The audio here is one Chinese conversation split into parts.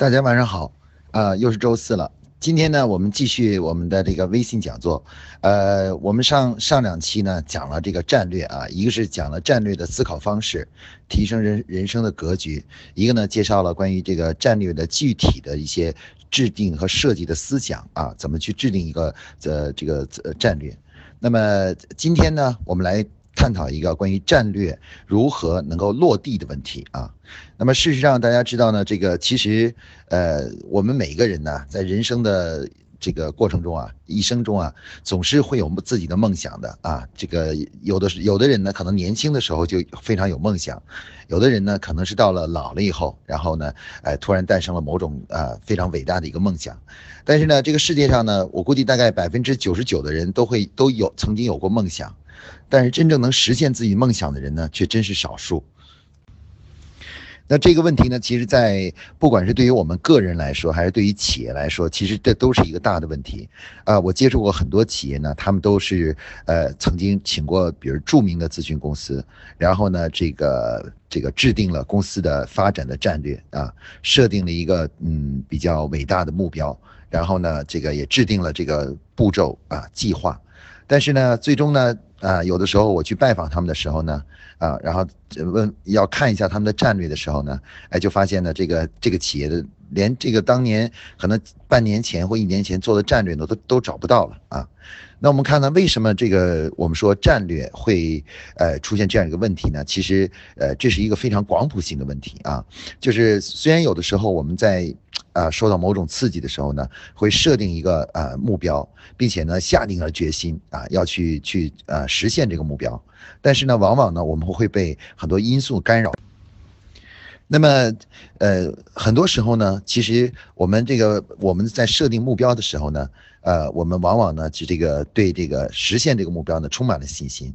大家晚上好，啊，又是周四了。今天呢，我们继续我们的这个微信讲座。呃，我们上上两期呢讲了这个战略啊，一个是讲了战略的思考方式，提升人人生的格局；一个呢介绍了关于这个战略的具体的一些制定和设计的思想啊，怎么去制定一个呃这个呃战略。那么今天呢，我们来。探讨一个关于战略如何能够落地的问题啊。那么事实上，大家知道呢，这个其实，呃，我们每一个人呢，在人生的这个过程中啊，一生中啊，总是会有自己的梦想的啊。这个有的是有的人呢，可能年轻的时候就非常有梦想；有的人呢，可能是到了老了以后，然后呢，哎，突然诞生了某种呃非常伟大的一个梦想。但是呢，这个世界上呢，我估计大概百分之九十九的人都会都有曾经有过梦想。但是真正能实现自己梦想的人呢，却真是少数。那这个问题呢，其实，在不管是对于我们个人来说，还是对于企业来说，其实这都是一个大的问题。啊，我接触过很多企业呢，他们都是呃曾经请过，比如著名的咨询公司，然后呢，这个这个制定了公司的发展的战略啊，设定了一个嗯比较伟大的目标，然后呢，这个也制定了这个步骤啊计划，但是呢，最终呢。啊，有的时候我去拜访他们的时候呢，啊，然后问要看一下他们的战略的时候呢，哎，就发现呢，这个这个企业的连这个当年可能半年前或一年前做的战略呢，都都找不到了啊。那我们看呢，为什么这个我们说战略会呃出现这样一个问题呢？其实呃这是一个非常广谱性的问题啊，就是虽然有的时候我们在。啊，受到某种刺激的时候呢，会设定一个呃目标，并且呢下定了决心啊，要去去呃实现这个目标。但是呢，往往呢我们会被很多因素干扰。那么，呃，很多时候呢，其实我们这个我们在设定目标的时候呢，呃，我们往往呢就这个对这个实现这个目标呢充满了信心。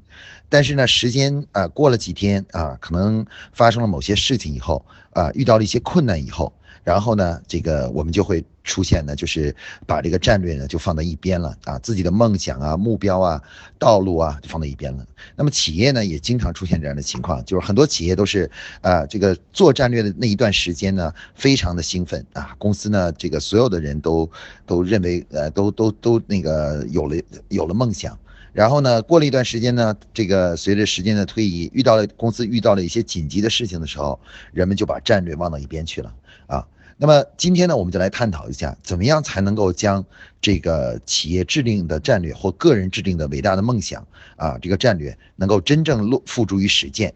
但是呢，时间啊过了几天啊，可能发生了某些事情以后啊，遇到了一些困难以后。然后呢，这个我们就会出现呢，就是把这个战略呢就放到一边了啊，自己的梦想啊、目标啊、道路啊就放到一边了。那么企业呢也经常出现这样的情况，就是很多企业都是啊，这个做战略的那一段时间呢，非常的兴奋啊，公司呢这个所有的人都都认为呃都都都那个有了有了梦想。然后呢，过了一段时间呢，这个随着时间的推移，遇到了公司遇到了一些紧急的事情的时候，人们就把战略忘到一边去了啊。那么今天呢，我们就来探讨一下，怎么样才能够将这个企业制定的战略或个人制定的伟大的梦想啊，这个战略能够真正落付诸于实践。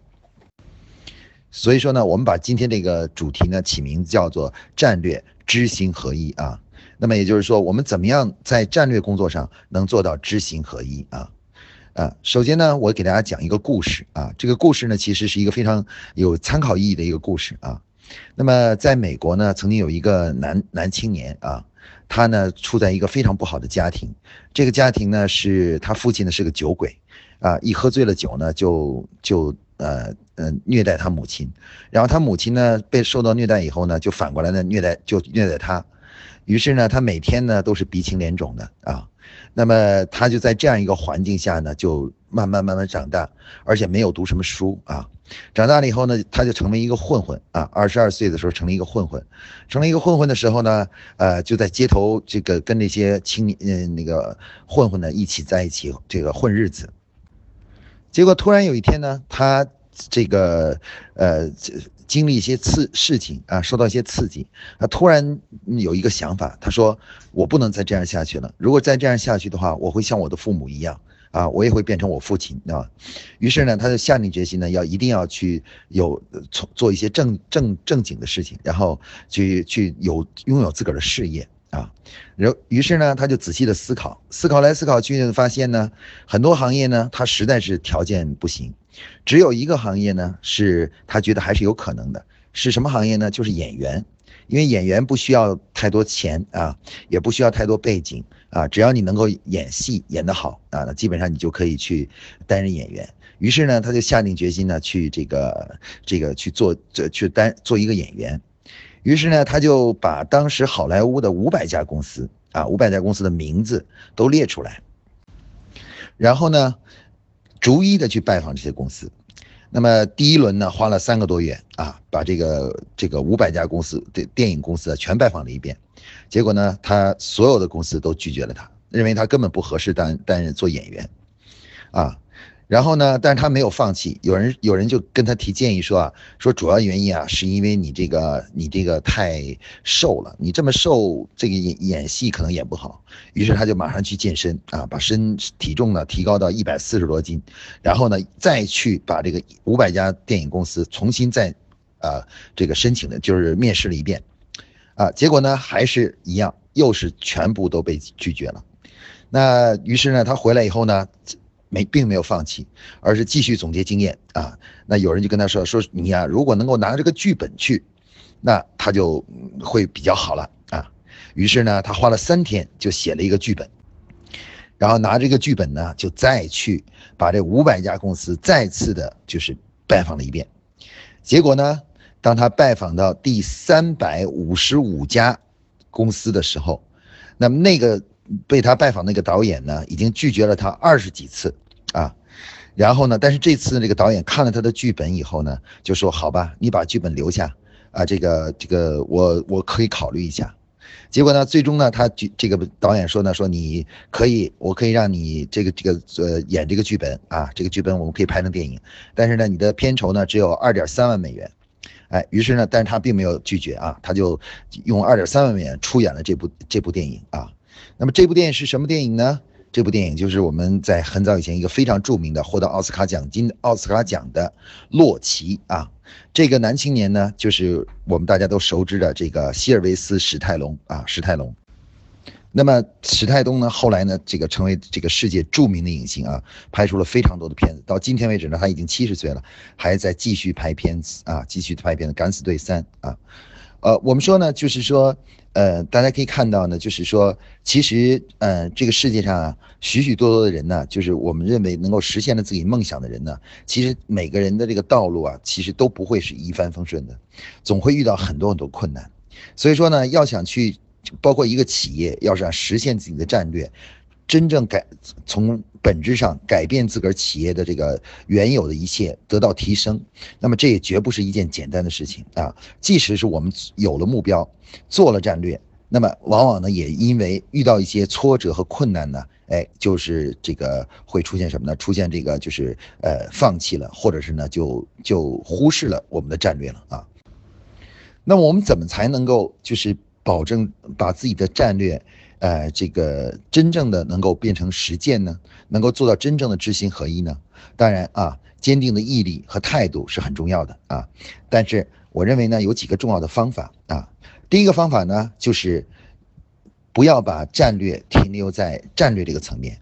所以说呢，我们把今天这个主题呢起名字叫做“战略知行合一”啊。那么也就是说，我们怎么样在战略工作上能做到知行合一啊？啊，首先呢，我给大家讲一个故事啊。这个故事呢，其实是一个非常有参考意义的一个故事啊。那么，在美国呢，曾经有一个男男青年啊，他呢处在一个非常不好的家庭。这个家庭呢，是他父亲呢是个酒鬼，啊，一喝醉了酒呢，就就呃呃虐待他母亲。然后他母亲呢被受到虐待以后呢，就反过来呢虐待就虐待他。于是呢，他每天呢都是鼻青脸肿的啊。那么他就在这样一个环境下呢，就慢慢慢慢长大，而且没有读什么书啊。长大了以后呢，他就成为一个混混啊。二十二岁的时候成了一个混混，成了一个混混的时候呢，呃，就在街头这个跟那些青年嗯那个混混呢一起在一起这个混日子。结果突然有一天呢，他这个呃经历一些刺事情啊，受到一些刺激，他突然有一个想法，他说我不能再这样下去了。如果再这样下去的话，我会像我的父母一样。啊，我也会变成我父亲啊，于是呢，他就下定决心呢，要一定要去有从做一些正正正经的事情，然后去去有拥有自个儿的事业啊。然后于是呢，他就仔细的思考，思考来思考去，发现呢，很多行业呢，他实在是条件不行，只有一个行业呢，是他觉得还是有可能的，是什么行业呢？就是演员。因为演员不需要太多钱啊，也不需要太多背景啊，只要你能够演戏演得好啊，那基本上你就可以去担任演员。于是呢，他就下定决心呢，去这个这个去做这去担做一个演员。于是呢，他就把当时好莱坞的五百家公司啊，五百家公司的名字都列出来，然后呢，逐一的去拜访这些公司。那么第一轮呢，花了三个多月啊，把这个这个五百家公司的电影公司全拜访了一遍，结果呢，他所有的公司都拒绝了他，认为他根本不合适担担任做演员，啊。然后呢？但是他没有放弃。有人有人就跟他提建议说啊，说主要原因啊，是因为你这个你这个太瘦了，你这么瘦，这个演演戏可能演不好。于是他就马上去健身啊，把身体重呢提高到一百四十多斤，然后呢再去把这个五百家电影公司重新再，啊这个申请的就是面试了一遍，啊结果呢还是一样，又是全部都被拒绝了。那于是呢他回来以后呢。没，并没有放弃，而是继续总结经验啊。那有人就跟他说：“说你呀，如果能够拿这个剧本去，那他就会比较好了啊。”于是呢，他花了三天就写了一个剧本，然后拿这个剧本呢，就再去把这五百家公司再次的就是拜访了一遍。结果呢，当他拜访到第三百五十五家公司的时候，那么那个。被他拜访那个导演呢，已经拒绝了他二十几次，啊，然后呢，但是这次这个导演看了他的剧本以后呢，就说好吧，你把剧本留下，啊，这个这个我我可以考虑一下。结果呢，最终呢，他这这个导演说呢，说你可以，我可以让你这个这个呃演这个剧本啊，这个剧本我们可以拍成电影，但是呢，你的片酬呢只有二点三万美元，哎，于是呢，但是他并没有拒绝啊，他就用二点三万美元出演了这部这部电影啊。那么这部电影是什么电影呢？这部电影就是我们在很早以前一个非常著名的获得奥斯卡奖金奥斯卡奖的洛奇啊。这个男青年呢，就是我们大家都熟知的这个希尔维斯史泰龙啊，史泰龙。那么史泰东呢，后来呢，这个成为这个世界著名的影星啊，拍出了非常多的片子。到今天为止呢，他已经七十岁了，还在继续拍片子啊，继续拍片子，《敢死队三》啊。呃，我们说呢，就是说。呃，大家可以看到呢，就是说，其实，呃，这个世界上啊，许许多多的人呢，就是我们认为能够实现了自己梦想的人呢，其实每个人的这个道路啊，其实都不会是一帆风顺的，总会遇到很多很多困难。所以说呢，要想去，包括一个企业，要想实现自己的战略。真正改从本质上改变自个儿企业的这个原有的一切得到提升，那么这也绝不是一件简单的事情啊！即使是我们有了目标，做了战略，那么往往呢也因为遇到一些挫折和困难呢，哎，就是这个会出现什么呢？出现这个就是呃放弃了，或者是呢就就忽视了我们的战略了啊！那么我们怎么才能够就是保证把自己的战略？呃，这个真正的能够变成实践呢，能够做到真正的知行合一呢？当然啊，坚定的毅力和态度是很重要的啊。但是我认为呢，有几个重要的方法啊。第一个方法呢，就是不要把战略停留在战略这个层面，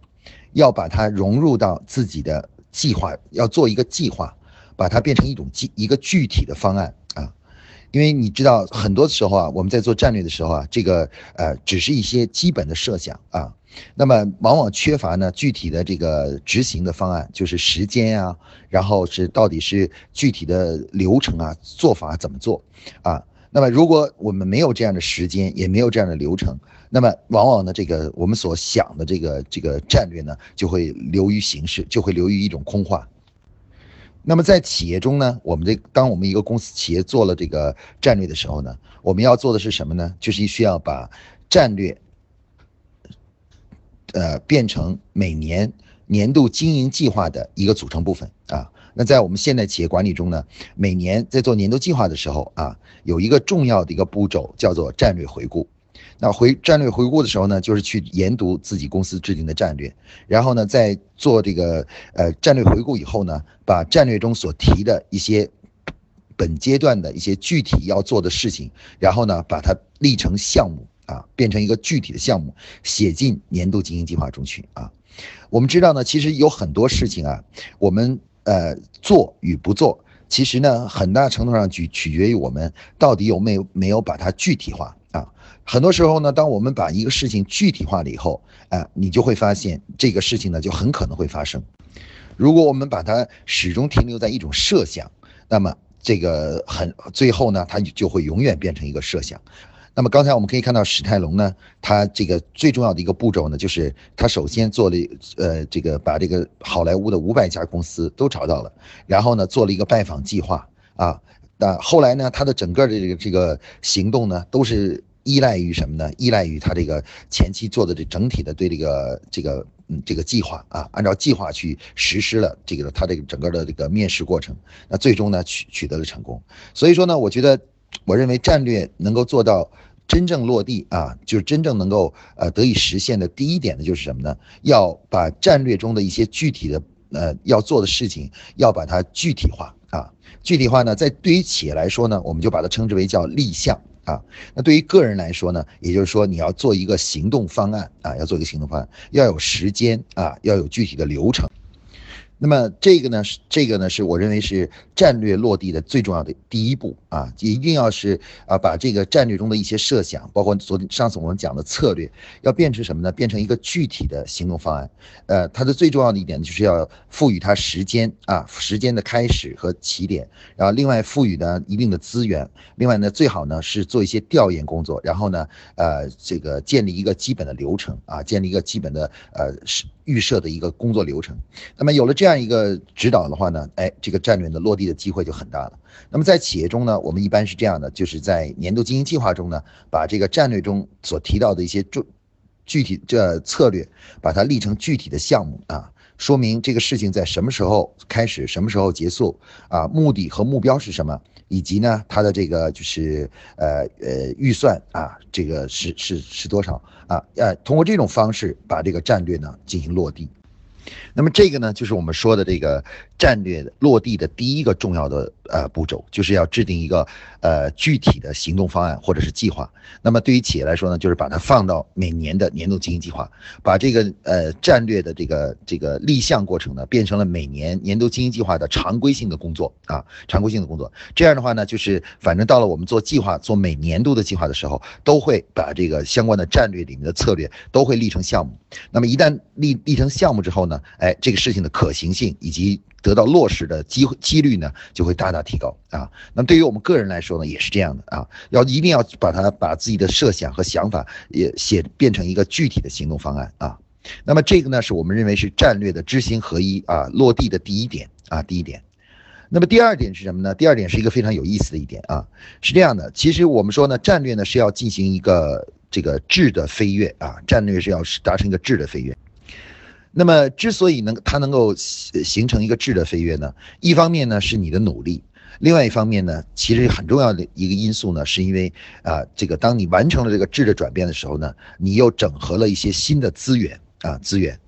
要把它融入到自己的计划，要做一个计划，把它变成一种计一个具体的方案啊。因为你知道，很多时候啊，我们在做战略的时候啊，这个呃，只是一些基本的设想啊，那么往往缺乏呢具体的这个执行的方案，就是时间啊，然后是到底是具体的流程啊，做法怎么做啊？那么如果我们没有这样的时间，也没有这样的流程，那么往往呢，这个我们所想的这个这个战略呢，就会流于形式，就会流于一种空话。那么在企业中呢，我们这当我们一个公司企业做了这个战略的时候呢，我们要做的是什么呢？就是需要把战略，呃，变成每年年度经营计划的一个组成部分啊。那在我们现代企业管理中呢，每年在做年度计划的时候啊，有一个重要的一个步骤叫做战略回顾。那回战略回顾的时候呢，就是去研读自己公司制定的战略，然后呢，在做这个呃战略回顾以后呢，把战略中所提的一些本阶段的一些具体要做的事情，然后呢，把它立成项目啊，变成一个具体的项目，写进年度经营计划中去啊。我们知道呢，其实有很多事情啊，我们呃做与不做，其实呢，很大程度上取取决于我们到底有没有没有把它具体化啊。很多时候呢，当我们把一个事情具体化了以后，啊，你就会发现这个事情呢就很可能会发生。如果我们把它始终停留在一种设想，那么这个很最后呢，它就会永远变成一个设想。那么刚才我们可以看到史泰龙呢，他这个最重要的一个步骤呢，就是他首先做了呃这个把这个好莱坞的五百家公司都找到了，然后呢做了一个拜访计划啊。那后来呢，他的整个的这个这个行动呢，都是依赖于什么呢？依赖于他这个前期做的这整体的对这个这个嗯这个计划啊，按照计划去实施了这个他这个整个的这个面试过程，那最终呢取取得了成功。所以说呢，我觉得我认为战略能够做到真正落地啊，就是真正能够呃得以实现的第一点呢，就是什么呢？要把战略中的一些具体的呃要做的事情，要把它具体化。啊，具体化呢，在对于企业来说呢，我们就把它称之为叫立项啊。那对于个人来说呢，也就是说你要做一个行动方案啊，要做一个行动方案，要有时间啊，要有具体的流程。那么这个呢是这个呢是我认为是战略落地的最重要的第一步啊，一定要是啊把这个战略中的一些设想，包括昨上次我们讲的策略，要变成什么呢？变成一个具体的行动方案。呃，它的最重要的一点就是要赋予它时间啊，时间的开始和起点，然后另外赋予呢一定的资源，另外呢最好呢是做一些调研工作，然后呢呃这个建立一个基本的流程啊，建立一个基本的呃是。预设的一个工作流程，那么有了这样一个指导的话呢，哎，这个战略的落地的机会就很大了。那么在企业中呢，我们一般是这样的，就是在年度经营计划中呢，把这个战略中所提到的一些重具体这策略，把它立成具体的项目啊，说明这个事情在什么时候开始，什么时候结束啊，目的和目标是什么。以及呢，它的这个就是呃呃预算啊，这个是是是多少啊？呃，通过这种方式把这个战略呢进行落地。那么这个呢，就是我们说的这个战略落地的第一个重要的呃步骤，就是要制定一个呃具体的行动方案或者是计划。那么对于企业来说呢，就是把它放到每年的年度经营计划，把这个呃战略的这个这个立项过程呢，变成了每年年度经营计划的常规性的工作啊，常规性的工作。这样的话呢，就是反正到了我们做计划、做每年度的计划的时候，都会把这个相关的战略里面的策略都会立成项目。那么一旦立立成项目之后呢，哎，这个事情的可行性以及得到落实的机几率呢，就会大大提高啊。那对于我们个人来说呢，也是这样的啊，要一定要把它把自己的设想和想法也写变成一个具体的行动方案啊。那么这个呢，是我们认为是战略的知行合一啊，落地的第一点啊，第一点。那么第二点是什么呢？第二点是一个非常有意思的一点啊，是这样的，其实我们说呢，战略呢是要进行一个这个质的飞跃啊，战略是要达成一个质的飞跃。那么，之所以能它能够形成一个质的飞跃呢，一方面呢是你的努力，另外一方面呢，其实很重要的一个因素呢，是因为啊，这个当你完成了这个质的转变的时候呢，你又整合了一些新的资源啊资源，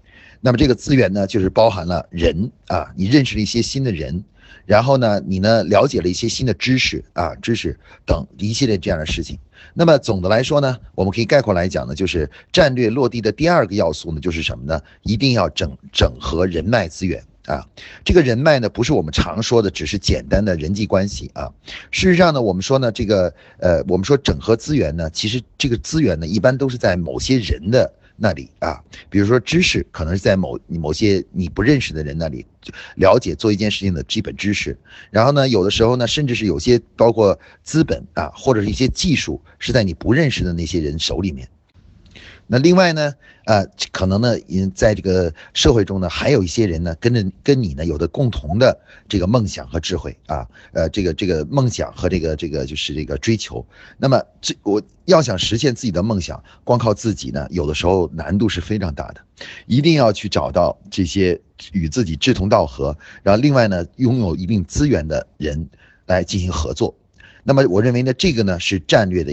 那么这个资源呢，就是包含了人啊，你认识了一些新的人。然后呢，你呢了解了一些新的知识啊，知识等一系列这样的事情。那么总的来说呢，我们可以概括来讲呢，就是战略落地的第二个要素呢，就是什么呢？一定要整整合人脉资源啊。这个人脉呢，不是我们常说的只是简单的人际关系啊。事实上呢，我们说呢，这个呃，我们说整合资源呢，其实这个资源呢，一般都是在某些人的。那里啊，比如说知识，可能是在某某些你不认识的人那里了解做一件事情的基本知识，然后呢，有的时候呢，甚至是有些包括资本啊，或者是一些技术，是在你不认识的那些人手里面。那另外呢，呃，可能呢，因在这个社会中呢，还有一些人呢，跟着跟你呢，有的共同的这个梦想和智慧啊，呃，这个这个梦想和这个这个就是这个追求。那么这我要想实现自己的梦想，光靠自己呢，有的时候难度是非常大的，一定要去找到这些与自己志同道合，然后另外呢，拥有一定资源的人来进行合作。那么我认为呢，这个呢是战略的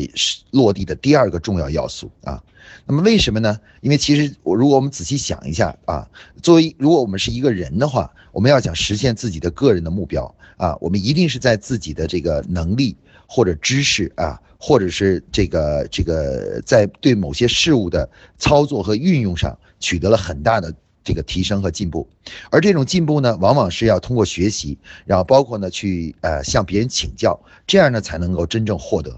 落地的第二个重要要素啊。那么为什么呢？因为其实我如果我们仔细想一下啊，作为如果我们是一个人的话，我们要想实现自己的个人的目标啊，我们一定是在自己的这个能力或者知识啊，或者是这个这个在对某些事物的操作和运用上取得了很大的这个提升和进步，而这种进步呢，往往是要通过学习，然后包括呢去呃向别人请教，这样呢才能够真正获得。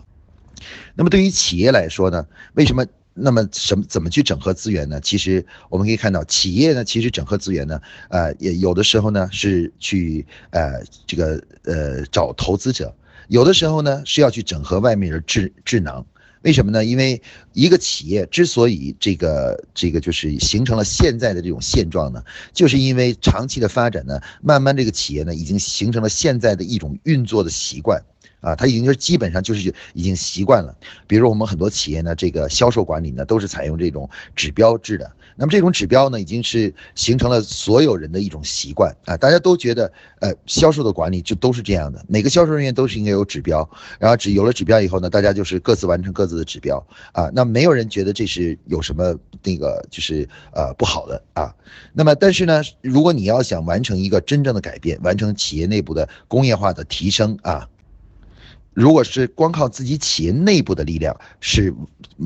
那么对于企业来说呢，为什么？那么什么怎么去整合资源呢？其实我们可以看到，企业呢，其实整合资源呢，呃，也有的时候呢是去呃这个呃找投资者，有的时候呢是要去整合外面的智智囊。为什么呢？因为一个企业之所以这个这个就是形成了现在的这种现状呢，就是因为长期的发展呢，慢慢这个企业呢已经形成了现在的一种运作的习惯。啊，他已经是基本上就是已经习惯了。比如我们很多企业呢，这个销售管理呢都是采用这种指标制的。那么这种指标呢，已经是形成了所有人的一种习惯啊。大家都觉得，呃，销售的管理就都是这样的，每个销售人员都是应该有指标。然后只有了指标以后呢，大家就是各自完成各自的指标啊。那没有人觉得这是有什么那个就是呃不好的啊。那么但是呢，如果你要想完成一个真正的改变，完成企业内部的工业化的提升啊。如果是光靠自己企业内部的力量，是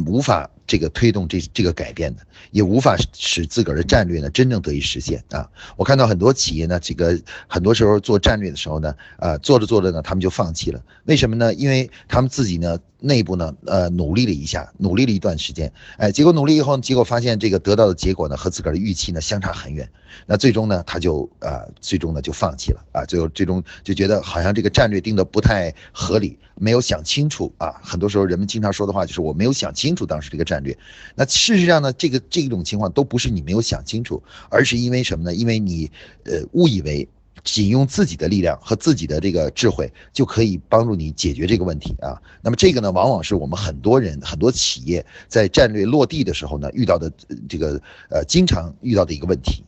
无法这个推动这这个改变的，也无法使自个儿的战略呢真正得以实现啊！我看到很多企业呢，这个很多时候做战略的时候呢，呃，做着做着呢，他们就放弃了。为什么呢？因为他们自己呢。内部呢，呃，努力了一下，努力了一段时间，哎，结果努力以后，结果发现这个得到的结果呢，和自个儿的预期呢相差很远，那最终呢，他就呃，最终呢就放弃了啊，最后最终就觉得好像这个战略定的不太合理，没有想清楚啊。很多时候人们经常说的话就是我没有想清楚当时这个战略，那事实上呢，这个这种情况都不是你没有想清楚，而是因为什么呢？因为你呃误以为。仅用自己的力量和自己的这个智慧就可以帮助你解决这个问题啊。那么这个呢，往往是我们很多人、很多企业在战略落地的时候呢遇到的这个呃经常遇到的一个问题。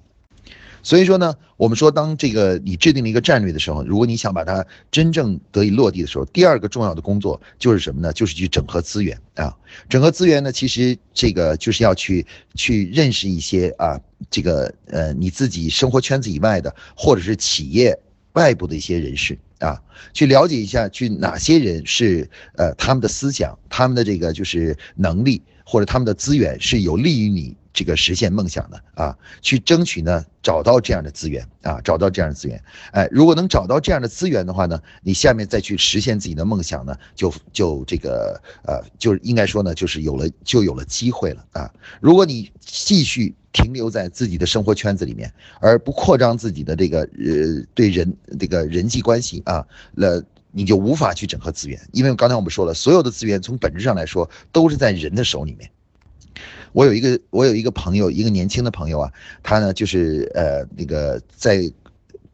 所以说呢，我们说，当这个你制定了一个战略的时候，如果你想把它真正得以落地的时候，第二个重要的工作就是什么呢？就是去整合资源啊。整合资源呢，其实这个就是要去去认识一些啊，这个呃你自己生活圈子以外的，或者是企业外部的一些人士啊，去了解一下，去哪些人是呃他们的思想、他们的这个就是能力或者他们的资源是有利于你。这个实现梦想的啊，去争取呢，找到这样的资源啊，找到这样的资源，哎，如果能找到这样的资源的话呢，你下面再去实现自己的梦想呢，就就这个呃，就应该说呢，就是有了就有了机会了啊。如果你继续停留在自己的生活圈子里面，而不扩张自己的这个呃对人这个人际关系啊，那你就无法去整合资源，因为刚才我们说了，所有的资源从本质上来说都是在人的手里面。我有一个，我有一个朋友，一个年轻的朋友啊，他呢就是呃那个在。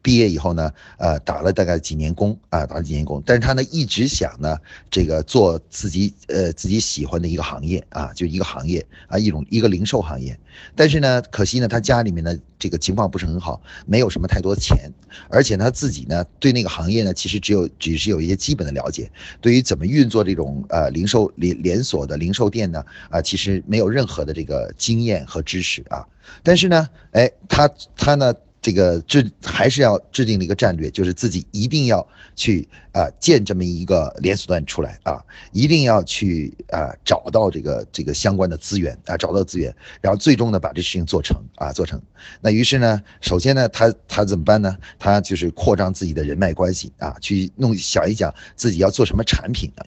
毕业以后呢，呃，打了大概几年工啊，打了几年工，但是他呢一直想呢，这个做自己呃自己喜欢的一个行业啊，就一个行业啊，一种一个零售行业。但是呢，可惜呢，他家里面呢这个情况不是很好，没有什么太多钱，而且他自己呢对那个行业呢其实只有只是有一些基本的了解，对于怎么运作这种呃零售连连锁的零售店呢啊，其实没有任何的这个经验和知识啊。但是呢，哎，他他呢。这个制还是要制定的一个战略，就是自己一定要去啊建这么一个连锁店出来啊，一定要去啊找到这个这个相关的资源啊，找到资源，然后最终呢把这事情做成啊做成。那于是呢，首先呢他他怎么办呢？他就是扩张自己的人脉关系啊，去弄想一想自己要做什么产品啊。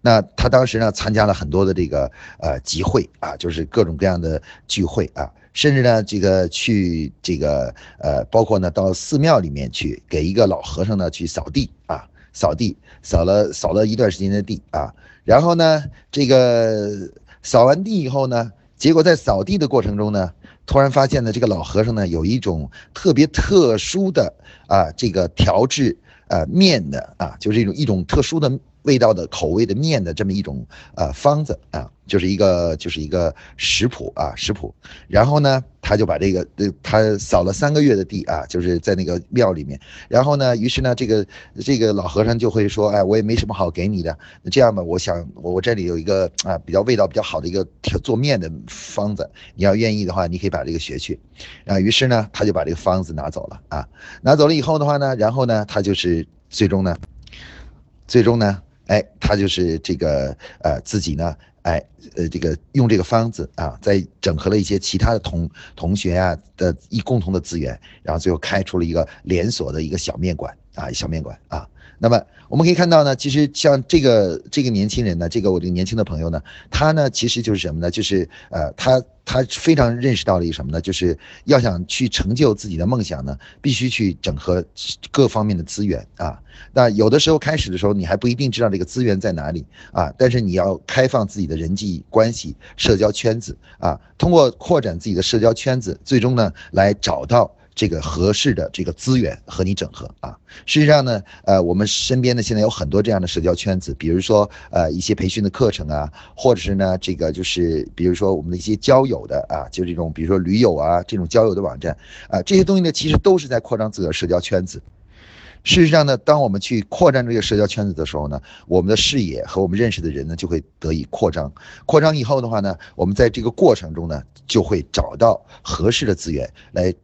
那他当时呢参加了很多的这个呃集会啊，就是各种各样的聚会啊。甚至呢，这个去这个呃，包括呢，到寺庙里面去给一个老和尚呢去扫地啊，扫地扫了扫了一段时间的地啊，然后呢，这个扫完地以后呢，结果在扫地的过程中呢，突然发现呢，这个老和尚呢有一种特别特殊的啊，这个调制啊面的啊，就是一种一种特殊的。味道的口味的面的这么一种呃方子啊，就是一个就是一个食谱啊食谱，然后呢，他就把这个呃他扫了三个月的地啊，就是在那个庙里面，然后呢，于是呢，这个这个老和尚就会说，哎，我也没什么好给你的，那这样吧，我想我我这里有一个啊比较味道比较好的一个做面的方子，你要愿意的话，你可以把这个学去，啊，于是呢，他就把这个方子拿走了啊，拿走了以后的话呢，然后呢，他就是最终呢，最终呢。哎，他就是这个呃自己呢，哎呃这个用这个方子啊，在整合了一些其他的同同学啊的一共同的资源，然后最后开出了一个连锁的一个小面馆啊，小面馆啊。那么我们可以看到呢，其实像这个这个年轻人呢，这个我这个年轻的朋友呢，他呢其实就是什么呢？就是呃，他他非常认识到了一个什么呢？就是要想去成就自己的梦想呢，必须去整合各方面的资源啊。那有的时候开始的时候，你还不一定知道这个资源在哪里啊，但是你要开放自己的人际关系、社交圈子啊，通过扩展自己的社交圈子，最终呢来找到。这个合适的这个资源和你整合啊，实际上呢，呃，我们身边呢现在有很多这样的社交圈子，比如说呃一些培训的课程啊，或者是呢这个就是比如说我们的一些交友的啊，就这种比如说驴友啊这种交友的网站啊，这些东西呢其实都是在扩张自己的社交圈子。事实上呢，当我们去扩展这个社交圈子的时候呢，我们的视野和我们认识的人呢就会得以扩张。扩张以后的话呢，我们在这个过程中呢，就会找到合适的资源来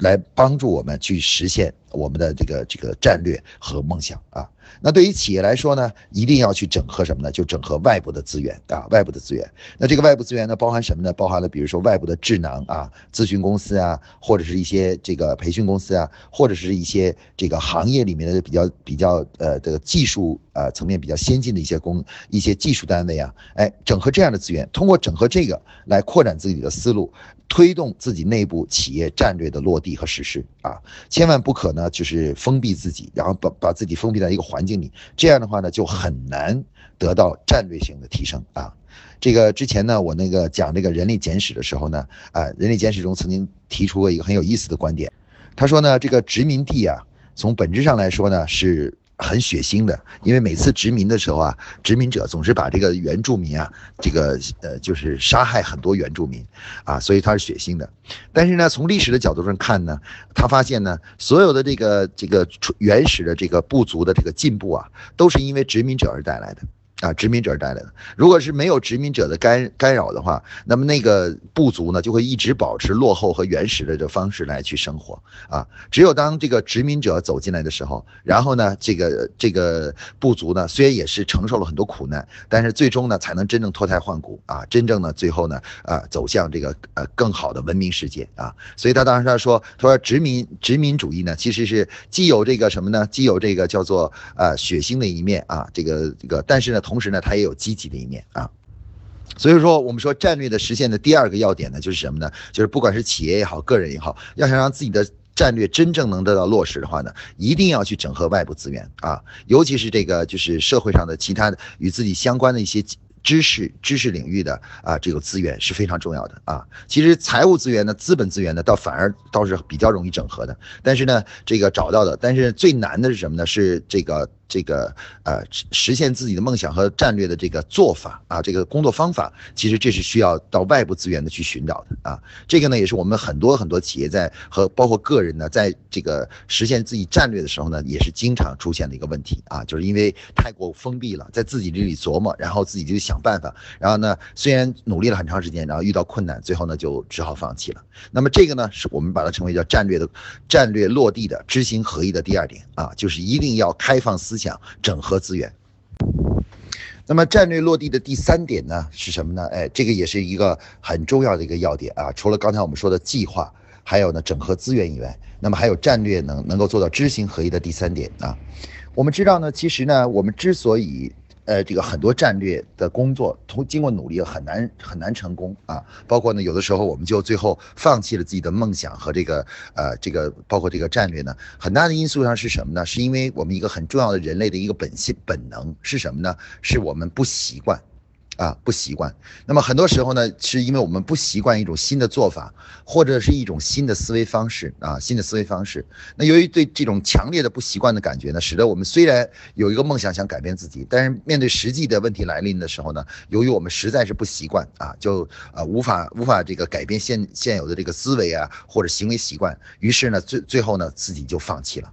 来帮助我们去实现。我们的这个这个战略和梦想啊，那对于企业来说呢，一定要去整合什么呢？就整合外部的资源啊，外部的资源。那这个外部资源呢，包含什么呢？包含了比如说外部的智囊啊，咨询公司啊，或者是一些这个培训公司啊，或者是一些这个行业里面的比较比较呃这个技术呃层面比较先进的一些工一些技术单位啊，哎，整合这样的资源，通过整合这个来扩展自己的思路。推动自己内部企业战略的落地和实施啊，千万不可呢，就是封闭自己，然后把把自己封闭在一个环境里，这样的话呢，就很难得到战略性的提升啊。这个之前呢，我那个讲这个人类简史的时候呢，啊，人类简史中曾经提出过一个很有意思的观点，他说呢，这个殖民地啊，从本质上来说呢是。很血腥的，因为每次殖民的时候啊，殖民者总是把这个原住民啊，这个呃，就是杀害很多原住民，啊，所以他是血腥的。但是呢，从历史的角度上看呢，他发现呢，所有的这个这个原始的这个部族的这个进步啊，都是因为殖民者而带来的。啊，殖民者带来的，如果是没有殖民者的干干扰的话，那么那个部族呢就会一直保持落后和原始的这方式来去生活啊。只有当这个殖民者走进来的时候，然后呢，这个这个部族呢虽然也是承受了很多苦难，但是最终呢才能真正脱胎换骨啊，真正呢最后呢啊走向这个呃更好的文明世界啊。所以他当时他说他说殖民殖民主义呢其实是既有这个什么呢，既有这个叫做呃血腥的一面啊，这个这个，但是呢同。同时呢，它也有积极的一面啊，所以说我们说战略的实现的第二个要点呢，就是什么呢？就是不管是企业也好，个人也好，要想让自己的战略真正能得到落实的话呢，一定要去整合外部资源啊，尤其是这个就是社会上的其他的与自己相关的一些。知识知识领域的啊，这个资源是非常重要的啊。其实财务资源呢，资本资源呢，倒反而倒是比较容易整合的。但是呢，这个找到的，但是最难的是什么呢？是这个这个呃，实现自己的梦想和战略的这个做法啊，这个工作方法，其实这是需要到外部资源的去寻找的啊。这个呢，也是我们很多很多企业在和包括个人呢，在这个实现自己战略的时候呢，也是经常出现的一个问题啊，就是因为太过封闭了，在自己这里琢磨，然后自己就想。办法，然后呢，虽然努力了很长时间，然后遇到困难，最后呢就只好放弃了。那么这个呢，是我们把它称为叫战略的战略落地的知行合一的第二点啊，就是一定要开放思想，整合资源。那么战略落地的第三点呢是什么呢？哎，这个也是一个很重要的一个要点啊。除了刚才我们说的计划，还有呢整合资源以外，那么还有战略能能够做到知行合一的第三点啊。我们知道呢，其实呢，我们之所以呃，这个很多战略的工作，通经过努力很难很难成功啊。包括呢，有的时候我们就最后放弃了自己的梦想和这个呃这个包括这个战略呢，很大的因素上是什么呢？是因为我们一个很重要的人类的一个本性本能是什么呢？是我们不习惯。啊，不习惯。那么很多时候呢，是因为我们不习惯一种新的做法，或者是一种新的思维方式啊，新的思维方式。那由于对这种强烈的不习惯的感觉呢，使得我们虽然有一个梦想想改变自己，但是面对实际的问题来临的时候呢，由于我们实在是不习惯啊，就呃无法无法这个改变现现有的这个思维啊或者行为习惯，于是呢最最后呢自己就放弃了。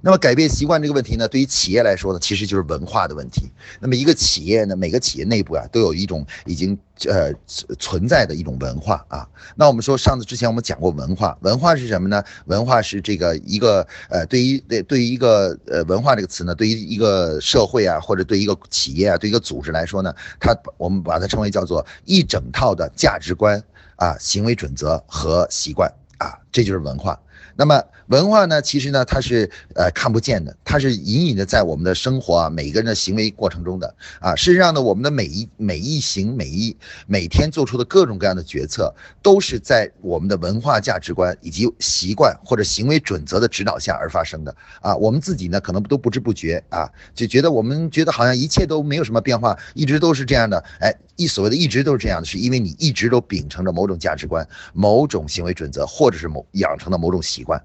那么改变习惯这个问题呢，对于企业来说呢，其实就是文化的问题。那么一个企业呢，每个企业内部啊，都有一种已经呃存在的一种文化啊。那我们说上次之前我们讲过文化，文化是什么呢？文化是这个一个呃，对于对对于一个呃文化这个词呢，对于一个社会啊，或者对一个企业啊，对一个组织来说呢，它我们把它称为叫做一整套的价值观啊、行为准则和习惯啊，这就是文化。那么文化呢，其实呢，它是呃看不见的，它是隐隐的在我们的生活啊，每个人的行为过程中的啊。事实上呢，我们的每一每一行每一每天做出的各种各样的决策，都是在我们的文化价值观以及习惯或者行为准则的指导下而发生的啊。我们自己呢，可能都不知不觉啊，就觉得我们觉得好像一切都没有什么变化，一直都是这样的。哎，一所谓的一直都是这样的，是因为你一直都秉承着某种价值观、某种行为准则，或者是某养成的某种习惯。惯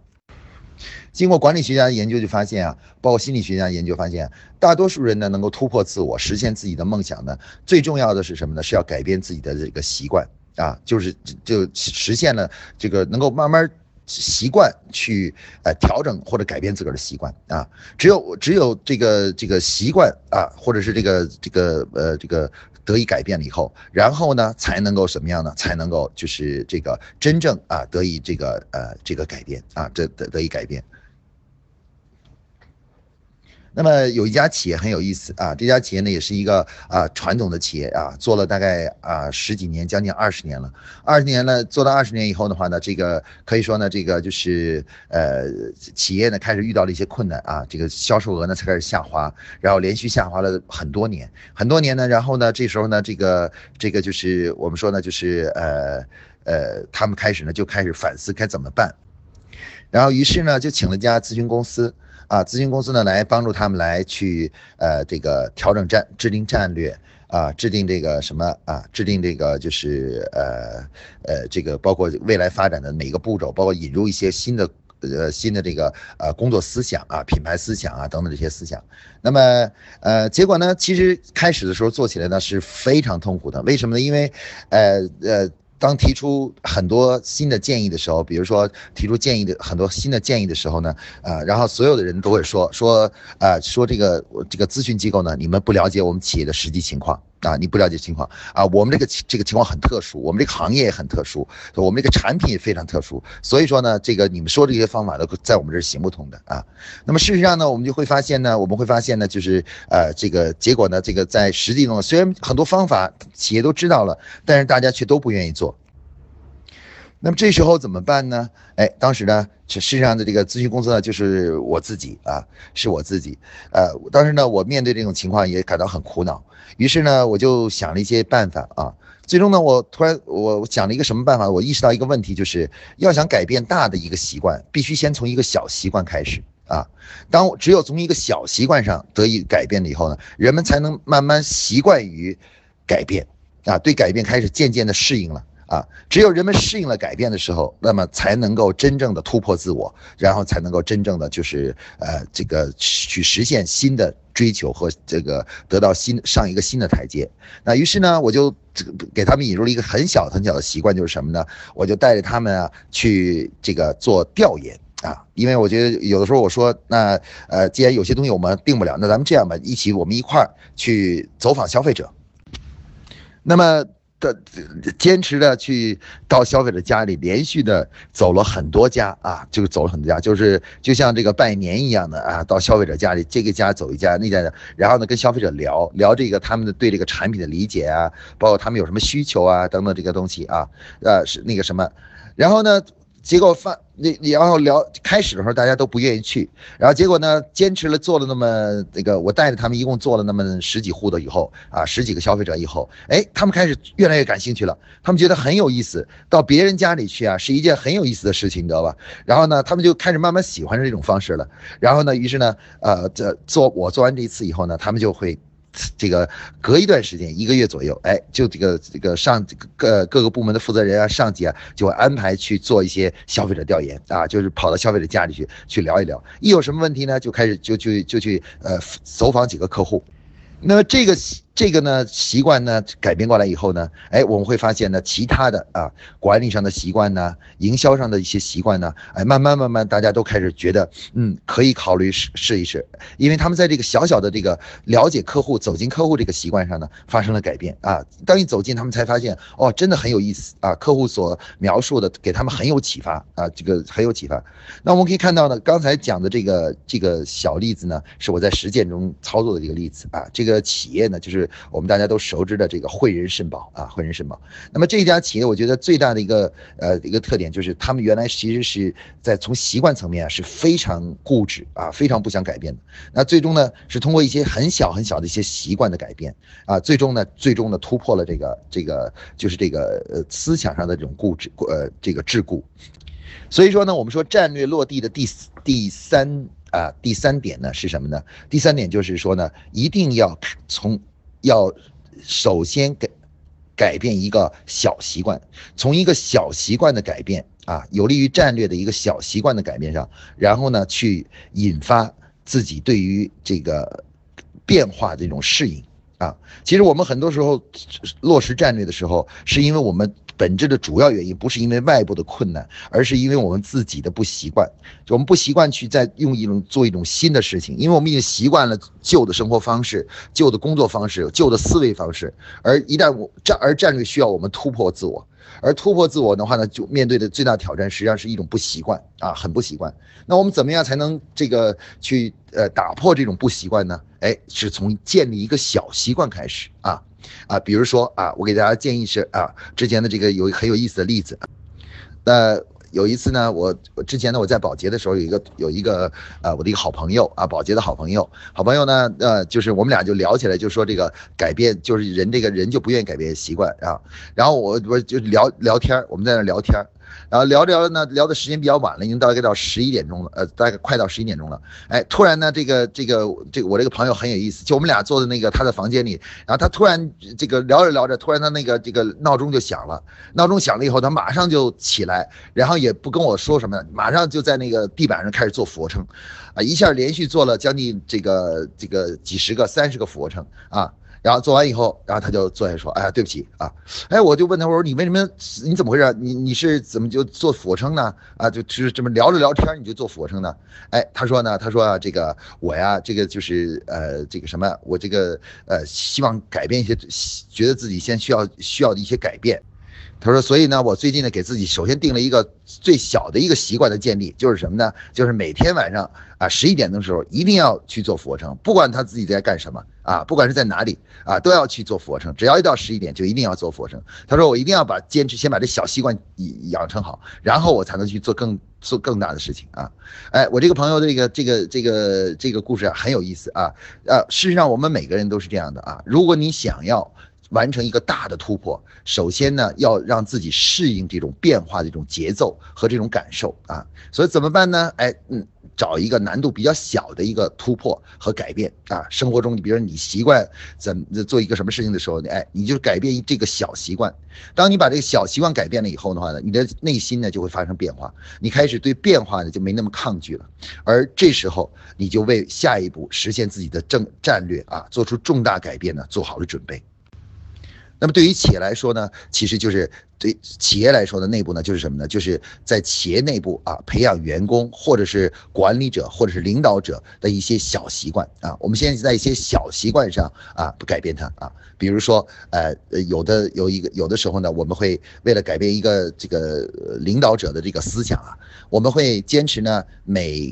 经过管理学家研究，就发现啊，包括心理学家研究发现，大多数人呢能够突破自我，实现自己的梦想呢，最重要的是什么呢？是要改变自己的这个习惯啊，就是就实现了这个能够慢慢习惯去呃调整或者改变自个儿的习惯啊。只有只有这个这个习惯啊，或者是这个这个呃这个得以改变了以后，然后呢才能够什么样呢？才能够就是这个真正啊得以这个呃这个改变啊，这得得以改变。那么有一家企业很有意思啊，这家企业呢也是一个啊传统的企业啊，做了大概啊十几年，将近二十年了。二十年了，做到二十年以后的话呢，这个可以说呢，这个就是呃企业呢开始遇到了一些困难啊，这个销售额呢才开始下滑，然后连续下滑了很多年，很多年呢，然后呢这时候呢这个这个就是我们说呢就是呃呃他们开始呢就开始反思该怎么办，然后于是呢就请了家咨询公司。啊，咨询公司呢来帮助他们来去呃这个调整战制定战略啊，制定这个什么啊，制定这个就是呃呃这个包括未来发展的每个步骤，包括引入一些新的呃新的这个呃工作思想啊、品牌思想啊等等这些思想。那么呃结果呢，其实开始的时候做起来呢是非常痛苦的，为什么呢？因为呃呃。当提出很多新的建议的时候，比如说提出建议的很多新的建议的时候呢，呃，然后所有的人都会说说，呃，说这个这个咨询机构呢，你们不了解我们企业的实际情况。啊，你不了解情况啊，我们这个这个情况很特殊，我们这个行业也很特殊，我们这个产品也非常特殊，所以说呢，这个你们说这些方法都在我们这儿行不通的啊。那么事实上呢，我们就会发现呢，我们会发现呢，就是呃，这个结果呢，这个在实际中虽然很多方法企业都知道了，但是大家却都不愿意做。那么这时候怎么办呢？哎，当时呢，实际上的这个咨询公司呢，就是我自己啊，是我自己。呃，当时呢，我面对这种情况也感到很苦恼，于是呢，我就想了一些办法啊。最终呢，我突然我想了一个什么办法？我意识到一个问题，就是要想改变大的一个习惯，必须先从一个小习惯开始啊。当只有从一个小习惯上得以改变了以后呢，人们才能慢慢习惯于改变啊，对改变开始渐渐的适应了。啊，只有人们适应了改变的时候，那么才能够真正的突破自我，然后才能够真正的就是呃这个去实现新的追求和这个得到新上一个新的台阶。那于是呢，我就给他们引入了一个很小很小的习惯，就是什么呢？我就带着他们啊去这个做调研啊，因为我觉得有的时候我说，那呃既然有些东西我们定不了，那咱们这样吧，一起我们一块儿去走访消费者。那么。的坚持的去到消费者家里，连续的走了很多家啊，就走了很多家，就是就像这个拜年一样的啊，到消费者家里，这个家走一家，那家的，然后呢跟消费者聊聊这个他们的对这个产品的理解啊，包括他们有什么需求啊等等这个东西啊，呃是那个什么，然后呢。结果发你你要聊开始的时候大家都不愿意去，然后结果呢坚持了做了那么那个我带着他们一共做了那么十几户的以后啊十几个消费者以后，哎他们开始越来越感兴趣了，他们觉得很有意思，到别人家里去啊是一件很有意思的事情，你知道吧？然后呢他们就开始慢慢喜欢这种方式了，然后呢于是呢呃这做我做完这一次以后呢他们就会。这个隔一段时间，一个月左右，哎，就这个这个上各各个部门的负责人啊、上级啊，就会安排去做一些消费者调研啊，就是跑到消费者家里去去聊一聊，一有什么问题呢，就开始就去就去呃走访几个客户，那么这个。这个呢习惯呢改变过来以后呢，哎，我们会发现呢，其他的啊管理上的习惯呢，营销上的一些习惯呢，哎，慢慢慢慢大家都开始觉得，嗯，可以考虑试试一试，因为他们在这个小小的这个了解客户、走进客户这个习惯上呢，发生了改变啊。当一走进，他们才发现，哦，真的很有意思啊，客户所描述的给他们很有启发啊，这个很有启发。那我们可以看到呢，刚才讲的这个这个小例子呢，是我在实践中操作的这个例子啊，这个企业呢就是。我们大家都熟知的这个汇仁肾宝啊，汇仁肾宝。那么这一家企业，我觉得最大的一个呃一个特点就是，他们原来其实是在从习惯层面啊是非常固执啊，非常不想改变的。那最终呢，是通过一些很小很小的一些习惯的改变啊，最终呢，最终呢突破了这个这个就是这个呃思想上的这种固执呃这个桎梏。所以说呢，我们说战略落地的第第三啊第三点呢是什么呢？第三点就是说呢，一定要从要首先改改变一个小习惯，从一个小习惯的改变啊，有利于战略的一个小习惯的改变上，然后呢去引发自己对于这个变化这种适应啊。其实我们很多时候落实战略的时候，是因为我们。本质的主要原因不是因为外部的困难，而是因为我们自己的不习惯。就我们不习惯去再用一种做一种新的事情，因为我们已经习惯了旧的生活方式、旧的工作方式、旧的思维方式。而一旦我战而战略需要我们突破自我，而突破自我的话呢，就面对的最大挑战实际上是一种不习惯啊，很不习惯。那我们怎么样才能这个去呃打破这种不习惯呢？哎，是从建立一个小习惯开始啊。啊，比如说啊，我给大家建议是啊，之前的这个有很有意思的例子。那有一次呢，我之前呢我在保洁的时候有一个有一个呃我的一个好朋友啊，保洁的好朋友，好朋友呢呃就是我们俩就聊起来，就说这个改变就是人这个人就不愿意改变习惯啊。然后我我就聊聊天，我们在那聊天。然后聊着聊着呢，聊的时间比较晚了，已经大概到十一点钟了，呃，大概快到十一点钟了。哎，突然呢，这个这个这个我这个朋友很有意思，就我们俩坐在那个他的房间里，然后他突然这个聊着聊着，突然他那个这个闹钟就响了，闹钟响了以后，他马上就起来，然后也不跟我说什么，马上就在那个地板上开始做俯卧撑，啊，一下连续做了将近这个这个几十个、三十个俯卧撑啊。然后做完以后，然后他就坐下说：“哎呀，对不起啊，哎，我就问他，我说你为什么，你怎么回事？你你是怎么就做俯卧撑呢？啊，就就是这么聊着聊天你就做俯卧撑呢？哎，他说呢，他说啊，这个我呀，这个就是呃，这个什么，我这个呃，希望改变一些，觉得自己先需要需要的一些改变。”他说：“所以呢，我最近呢，给自己首先定了一个最小的一个习惯的建立，就是什么呢？就是每天晚上啊十一点的时候一定要去做俯卧撑，不管他自己在干什么啊，不管是在哪里啊，都要去做俯卧撑。只要一到十一点，就一定要做俯卧撑。他说我一定要把坚持，先把这小习惯养成好，然后我才能去做更做更大的事情啊。哎，我这个朋友这个这个这个这个故事啊很有意思啊。呃，事实上我们每个人都是这样的啊。如果你想要。”完成一个大的突破，首先呢，要让自己适应这种变化的这种节奏和这种感受啊，所以怎么办呢？哎，嗯，找一个难度比较小的一个突破和改变啊。生活中，你比如说你习惯怎做一个什么事情的时候，哎，你就改变这个小习惯。当你把这个小习惯改变了以后的话呢，你的内心呢就会发生变化，你开始对变化呢就没那么抗拒了，而这时候你就为下一步实现自己的正战略啊，做出重大改变呢做好了准备。那么对于企业来说呢，其实就是对企业来说的内部呢，就是什么呢？就是在企业内部啊，培养员工或者是管理者或者是领导者的一些小习惯啊。我们现在在一些小习惯上啊，不改变它啊。比如说，呃呃，有的有一个有的时候呢，我们会为了改变一个这个领导者的这个思想啊，我们会坚持呢每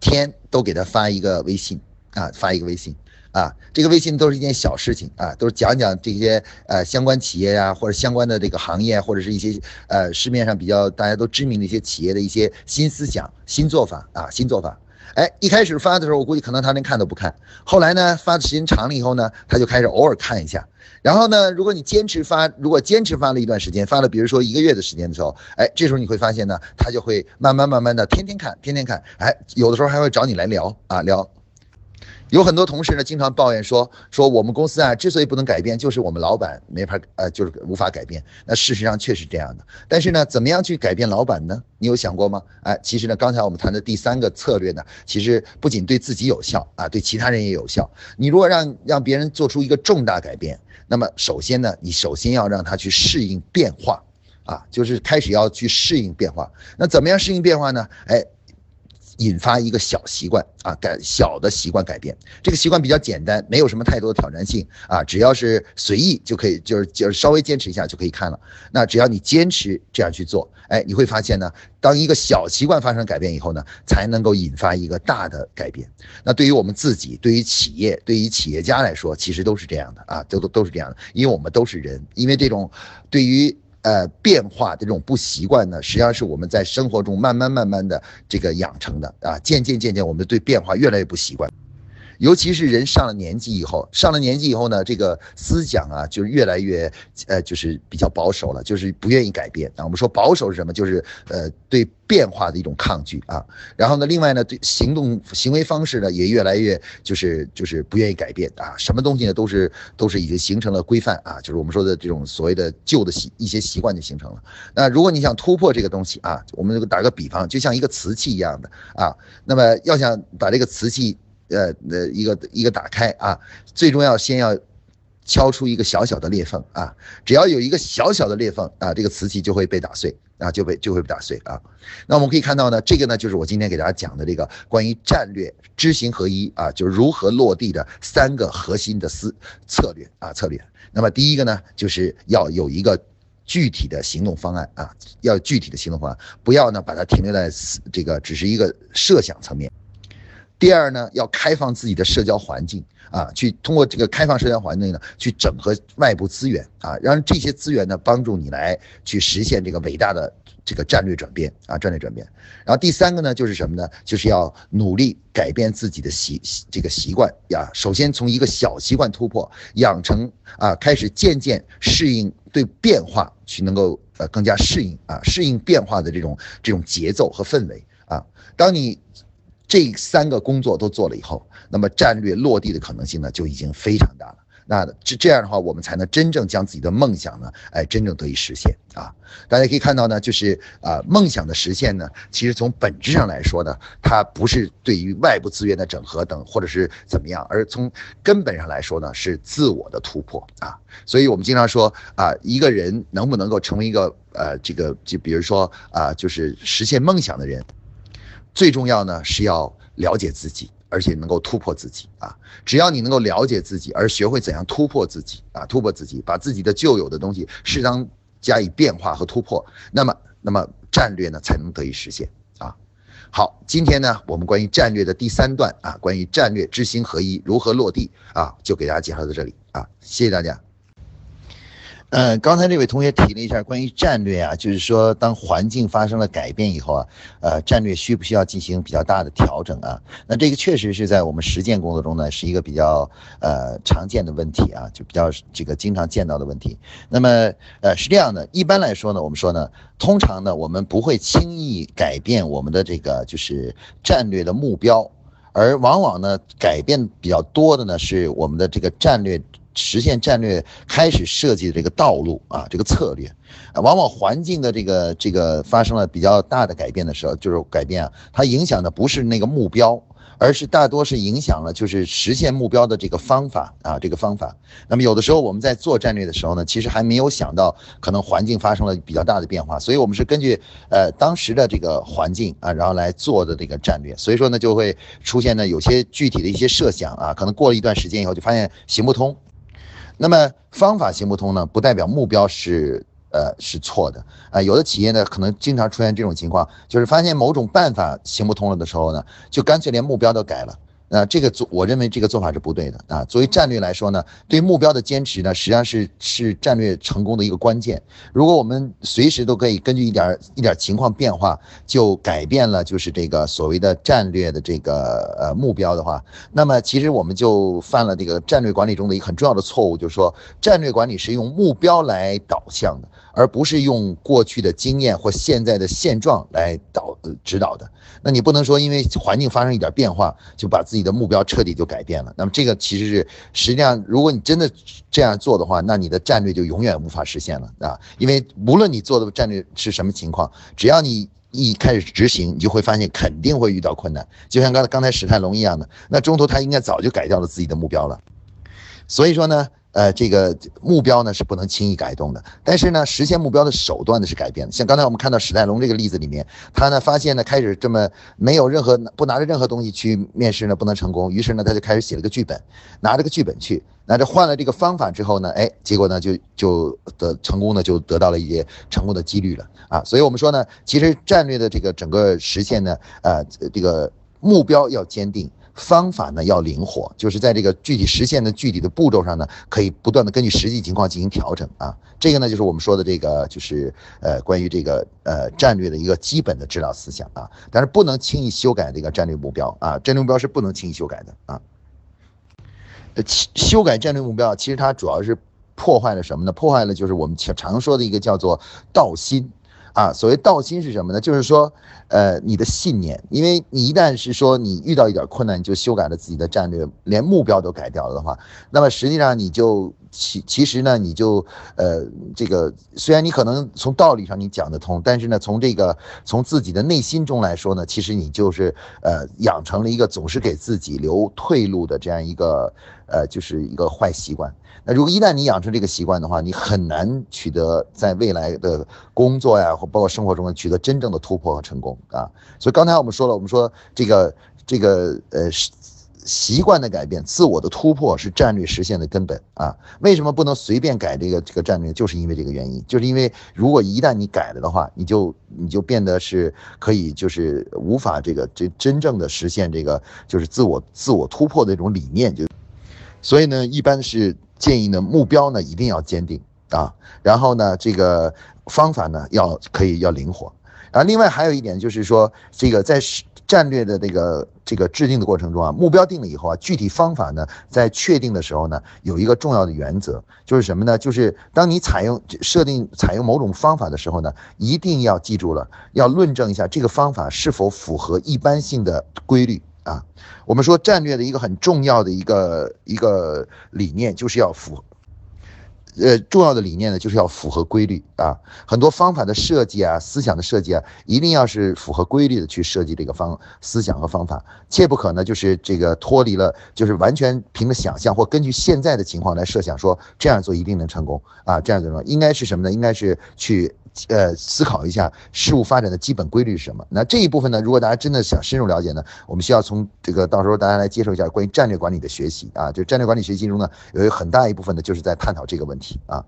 天都给他发一个微信啊，发一个微信。啊，这个微信都是一件小事情啊，都是讲讲这些呃相关企业呀，或者相关的这个行业，或者是一些呃市面上比较大家都知名的一些企业的一些新思想、新做法啊，新做法。哎，一开始发的时候，我估计可能他连看都不看。后来呢，发的时间长了以后呢，他就开始偶尔看一下。然后呢，如果你坚持发，如果坚持发了一段时间，发了比如说一个月的时间的时候，哎，这时候你会发现呢，他就会慢慢慢慢的天天看，天天看。哎，有的时候还会找你来聊啊聊。有很多同事呢，经常抱怨说说我们公司啊，之所以不能改变，就是我们老板没法呃，就是无法改变。那事实上确实这样的。但是呢，怎么样去改变老板呢？你有想过吗？哎，其实呢，刚才我们谈的第三个策略呢，其实不仅对自己有效啊，对其他人也有效。你如果让让别人做出一个重大改变，那么首先呢，你首先要让他去适应变化啊，就是开始要去适应变化。那怎么样适应变化呢？哎。引发一个小习惯啊，改小的习惯改变。这个习惯比较简单，没有什么太多的挑战性啊，只要是随意就可以，就是就是稍微坚持一下就可以看了。那只要你坚持这样去做，哎，你会发现呢，当一个小习惯发生改变以后呢，才能够引发一个大的改变。那对于我们自己，对于企业，对于企业家来说，其实都是这样的啊，都都都是这样的，因为我们都是人，因为这种对于。呃，变化的这种不习惯呢，实际上是我们在生活中慢慢慢慢的这个养成的啊，渐渐渐渐，我们对变化越来越不习惯。尤其是人上了年纪以后，上了年纪以后呢，这个思想啊，就越来越，呃，就是比较保守了，就是不愿意改变啊。我们说保守是什么？就是呃，对变化的一种抗拒啊。然后呢，另外呢，对行动行为方式呢，也越来越就是就是不愿意改变啊。什么东西呢，都是都是已经形成了规范啊，就是我们说的这种所谓的旧的习一些习惯就形成了。那如果你想突破这个东西啊，我们打个比方，就像一个瓷器一样的啊，那么要想把这个瓷器。呃，呃，一个一个打开啊，最重要先要敲出一个小小的裂缝啊，只要有一个小小的裂缝啊，这个瓷器就会被打碎啊，就被就会被打碎啊。那我们可以看到呢，这个呢就是我今天给大家讲的这个关于战略知行合一啊，就是如何落地的三个核心的思策略啊策略。那么第一个呢，就是要有一个具体的行动方案啊，要具体的行动方案，不要呢把它停留在这个只是一个设想层面。第二呢，要开放自己的社交环境啊，去通过这个开放社交环境呢，去整合外部资源啊，让这些资源呢帮助你来去实现这个伟大的这个战略转变啊，战略转变。然后第三个呢，就是什么呢？就是要努力改变自己的习这个习惯呀。首先从一个小习惯突破，养成啊，开始渐渐适应对变化去能够呃更加适应啊，适应变化的这种这种节奏和氛围啊。当你这三个工作都做了以后，那么战略落地的可能性呢就已经非常大了。那这这样的话，我们才能真正将自己的梦想呢，哎，真正得以实现啊！大家可以看到呢，就是啊，梦想的实现呢，其实从本质上来说呢，它不是对于外部资源的整合等，或者是怎么样，而从根本上来说呢，是自我的突破啊。所以我们经常说啊，一个人能不能够成为一个呃，这个就比如说啊，就是实现梦想的人。最重要呢是要了解自己，而且能够突破自己啊！只要你能够了解自己，而学会怎样突破自己啊，突破自己，把自己的旧有的东西适当加以变化和突破，那么，那么战略呢才能得以实现啊！好，今天呢我们关于战略的第三段啊，关于战略知行合一如何落地啊，就给大家介绍到这里啊，谢谢大家。呃，刚才这位同学提了一下关于战略啊，就是说当环境发生了改变以后啊，呃，战略需不需要进行比较大的调整啊？那这个确实是在我们实践工作中呢，是一个比较呃常见的问题啊，就比较这个经常见到的问题。那么呃是这样的，一般来说呢，我们说呢，通常呢，我们不会轻易改变我们的这个就是战略的目标，而往往呢，改变比较多的呢是我们的这个战略。实现战略开始设计的这个道路啊，这个策略，往往环境的这个这个发生了比较大的改变的时候，就是改变啊，它影响的不是那个目标。而是大多是影响了，就是实现目标的这个方法啊，这个方法。那么有的时候我们在做战略的时候呢，其实还没有想到可能环境发生了比较大的变化，所以我们是根据呃当时的这个环境啊，然后来做的这个战略。所以说呢，就会出现呢有些具体的一些设想啊，可能过了一段时间以后就发现行不通。那么方法行不通呢，不代表目标是。呃，是错的啊！有的企业呢，可能经常出现这种情况，就是发现某种办法行不通了的时候呢，就干脆连目标都改了。那这个做，我认为这个做法是不对的啊。作为战略来说呢，对目标的坚持呢，实际上是是战略成功的一个关键。如果我们随时都可以根据一点一点情况变化，就改变了就是这个所谓的战略的这个呃目标的话，那么其实我们就犯了这个战略管理中的一个很重要的错误，就是说战略管理是用目标来导向的，而不是用过去的经验或现在的现状来导指导的。那你不能说因为环境发生一点变化，就把自己的目标彻底就改变了。那么这个其实是实际上，如果你真的这样做的话，那你的战略就永远无法实现了啊！因为无论你做的战略是什么情况，只要你一开始执行，你就会发现肯定会遇到困难。就像刚才刚才史泰龙一样的，那中途他应该早就改掉了自己的目标了。所以说呢，呃，这个目标呢是不能轻易改动的，但是呢，实现目标的手段呢是改变的。像刚才我们看到史泰龙这个例子里面，他呢发现呢开始这么没有任何不拿着任何东西去面试呢不能成功，于是呢他就开始写了个剧本，拿着个剧本去，拿着换了这个方法之后呢，哎，结果呢就就得成功呢就得到了一些成功的几率了啊。所以我们说呢，其实战略的这个整个实现呢，呃，这个目标要坚定。方法呢要灵活，就是在这个具体实现的具体的步骤上呢，可以不断的根据实际情况进行调整啊。这个呢就是我们说的这个就是呃关于这个呃战略的一个基本的指导思想啊。但是不能轻易修改这个战略目标啊，战略目标是不能轻易修改的啊。呃，修改战略目标其实它主要是破坏了什么呢？破坏了就是我们常常说的一个叫做道心。啊，所谓道心是什么呢？就是说，呃，你的信念，因为你一旦是说你遇到一点困难，你就修改了自己的战略，连目标都改掉了的话，那么实际上你就其其实呢，你就呃，这个虽然你可能从道理上你讲得通，但是呢，从这个从自己的内心中来说呢，其实你就是呃，养成了一个总是给自己留退路的这样一个呃，就是一个坏习惯。如果一旦你养成这个习惯的话，你很难取得在未来的工作呀，或包括生活中取得真正的突破和成功啊。所以刚才我们说了，我们说这个这个呃习惯的改变、自我的突破是战略实现的根本啊。为什么不能随便改这个这个战略？就是因为这个原因，就是因为如果一旦你改了的话，你就你就变得是可以就是无法这个这真正的实现这个就是自我自我突破的这种理念就，所以呢，一般是。建议呢，目标呢一定要坚定啊，然后呢，这个方法呢要可以要灵活，然后，另外还有一点就是说，这个在战略的这个这个制定的过程中啊，目标定了以后啊，具体方法呢在确定的时候呢，有一个重要的原则，就是什么呢？就是当你采用设定采用某种方法的时候呢，一定要记住了，要论证一下这个方法是否符合一般性的规律。啊，我们说战略的一个很重要的一个一个理念，就是要符，呃，重要的理念呢，就是要符合规律啊。很多方法的设计啊，思想的设计啊，一定要是符合规律的去设计这个方思想和方法，切不可呢就是这个脱离了，就是完全凭着想象或根据现在的情况来设想说这样做一定能成功啊，这样怎么应该是什么呢？应该是去。呃，思考一下事物发展的基本规律是什么？那这一部分呢？如果大家真的想深入了解呢，我们需要从这个到时候大家来接受一下关于战略管理的学习啊。就战略管理学习中呢，有一个很大一部分呢，就是在探讨这个问题啊。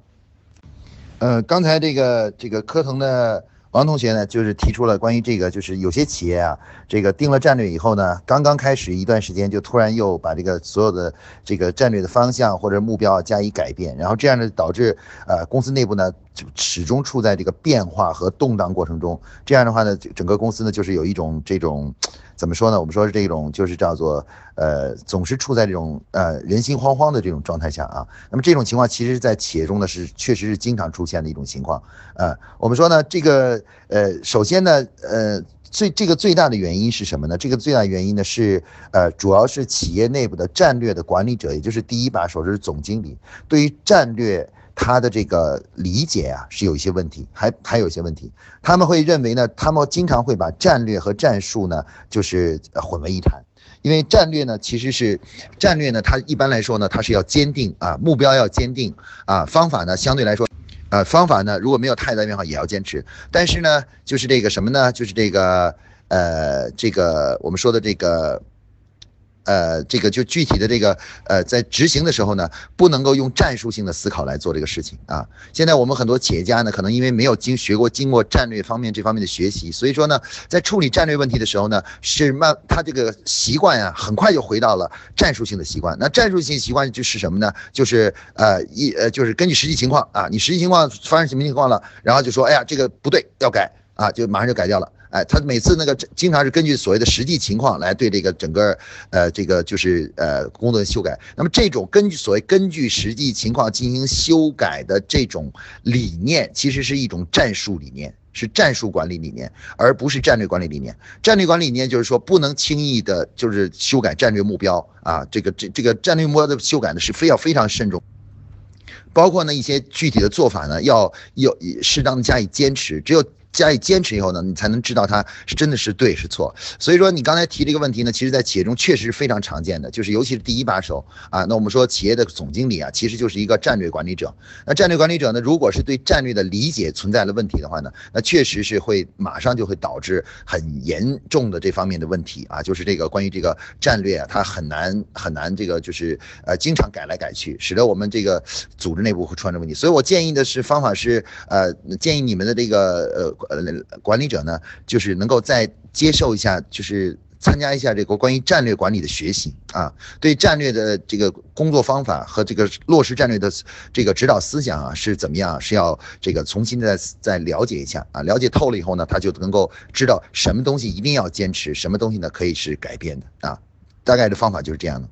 呃，刚才这个这个科腾的。王同学呢，就是提出了关于这个，就是有些企业啊，这个定了战略以后呢，刚刚开始一段时间，就突然又把这个所有的这个战略的方向或者目标加以改变，然后这样呢，导致呃公司内部呢就始终处在这个变化和动荡过程中，这样的话呢，整个公司呢就是有一种这种。怎么说呢？我们说是这种，就是叫做，呃，总是处在这种呃人心惶惶的这种状态下啊。那么这种情况，其实，在企业中呢，是确实是经常出现的一种情况。呃，我们说呢，这个，呃，首先呢，呃，最这个最大的原因是什么呢？这个最大原因呢是，呃，主要是企业内部的战略的管理者，也就是第一把手，是总经理，对于战略。他的这个理解啊是有一些问题，还还有一些问题。他们会认为呢，他们经常会把战略和战术呢就是混为一谈，因为战略呢其实是战略呢，它一般来说呢它是要坚定啊，目标要坚定啊，方法呢相对来说，呃方法呢如果没有太大变化也要坚持，但是呢就是这个什么呢？就是这个呃这个我们说的这个。呃，这个就具体的这个，呃，在执行的时候呢，不能够用战术性的思考来做这个事情啊。现在我们很多企业家呢，可能因为没有经学过、经过战略方面这方面的学习，所以说呢，在处理战略问题的时候呢，是慢，他这个习惯呀，很快就回到了战术性的习惯。那战术性习惯就是什么呢？就是呃一呃，就是根据实际情况啊，你实际情况发生什么情况了，然后就说，哎呀，这个不对，要改啊，就马上就改掉了。哎，他每次那个经常是根据所谓的实际情况来对这个整个，呃，这个就是呃工作的修改。那么这种根据所谓根据实际情况进行修改的这种理念，其实是一种战术理念，是战术管理理念，而不是战略管理理念。战略管理理念就是说不能轻易的，就是修改战略目标啊。这个这这个战略目标的修改呢，是非要非常慎重。包括呢一些具体的做法呢，要要适当的加以坚持。只有加以坚持以后呢，你才能知道它是真的是对是错。所以说你刚才提这个问题呢，其实在企业中确实是非常常见的，就是尤其是第一把手啊。那我们说企业的总经理啊，其实就是一个战略管理者。那战略管理者呢，如果是对战略的理解存在了问题的话呢，那确实是会马上就会导致很严重的这方面的问题啊，就是这个关于这个战略啊，它很难很难这个就是呃经常改来改去，使得我们这个组织内部会出现问题。所以我建议的是方法是呃建议你们的这个呃。呃，管理者呢，就是能够再接受一下，就是参加一下这个关于战略管理的学习啊，对战略的这个工作方法和这个落实战略的这个指导思想啊是怎么样，是要这个重新再再了解一下啊，了解透了以后呢，他就能够知道什么东西一定要坚持，什么东西呢可以是改变的啊，大概的方法就是这样的。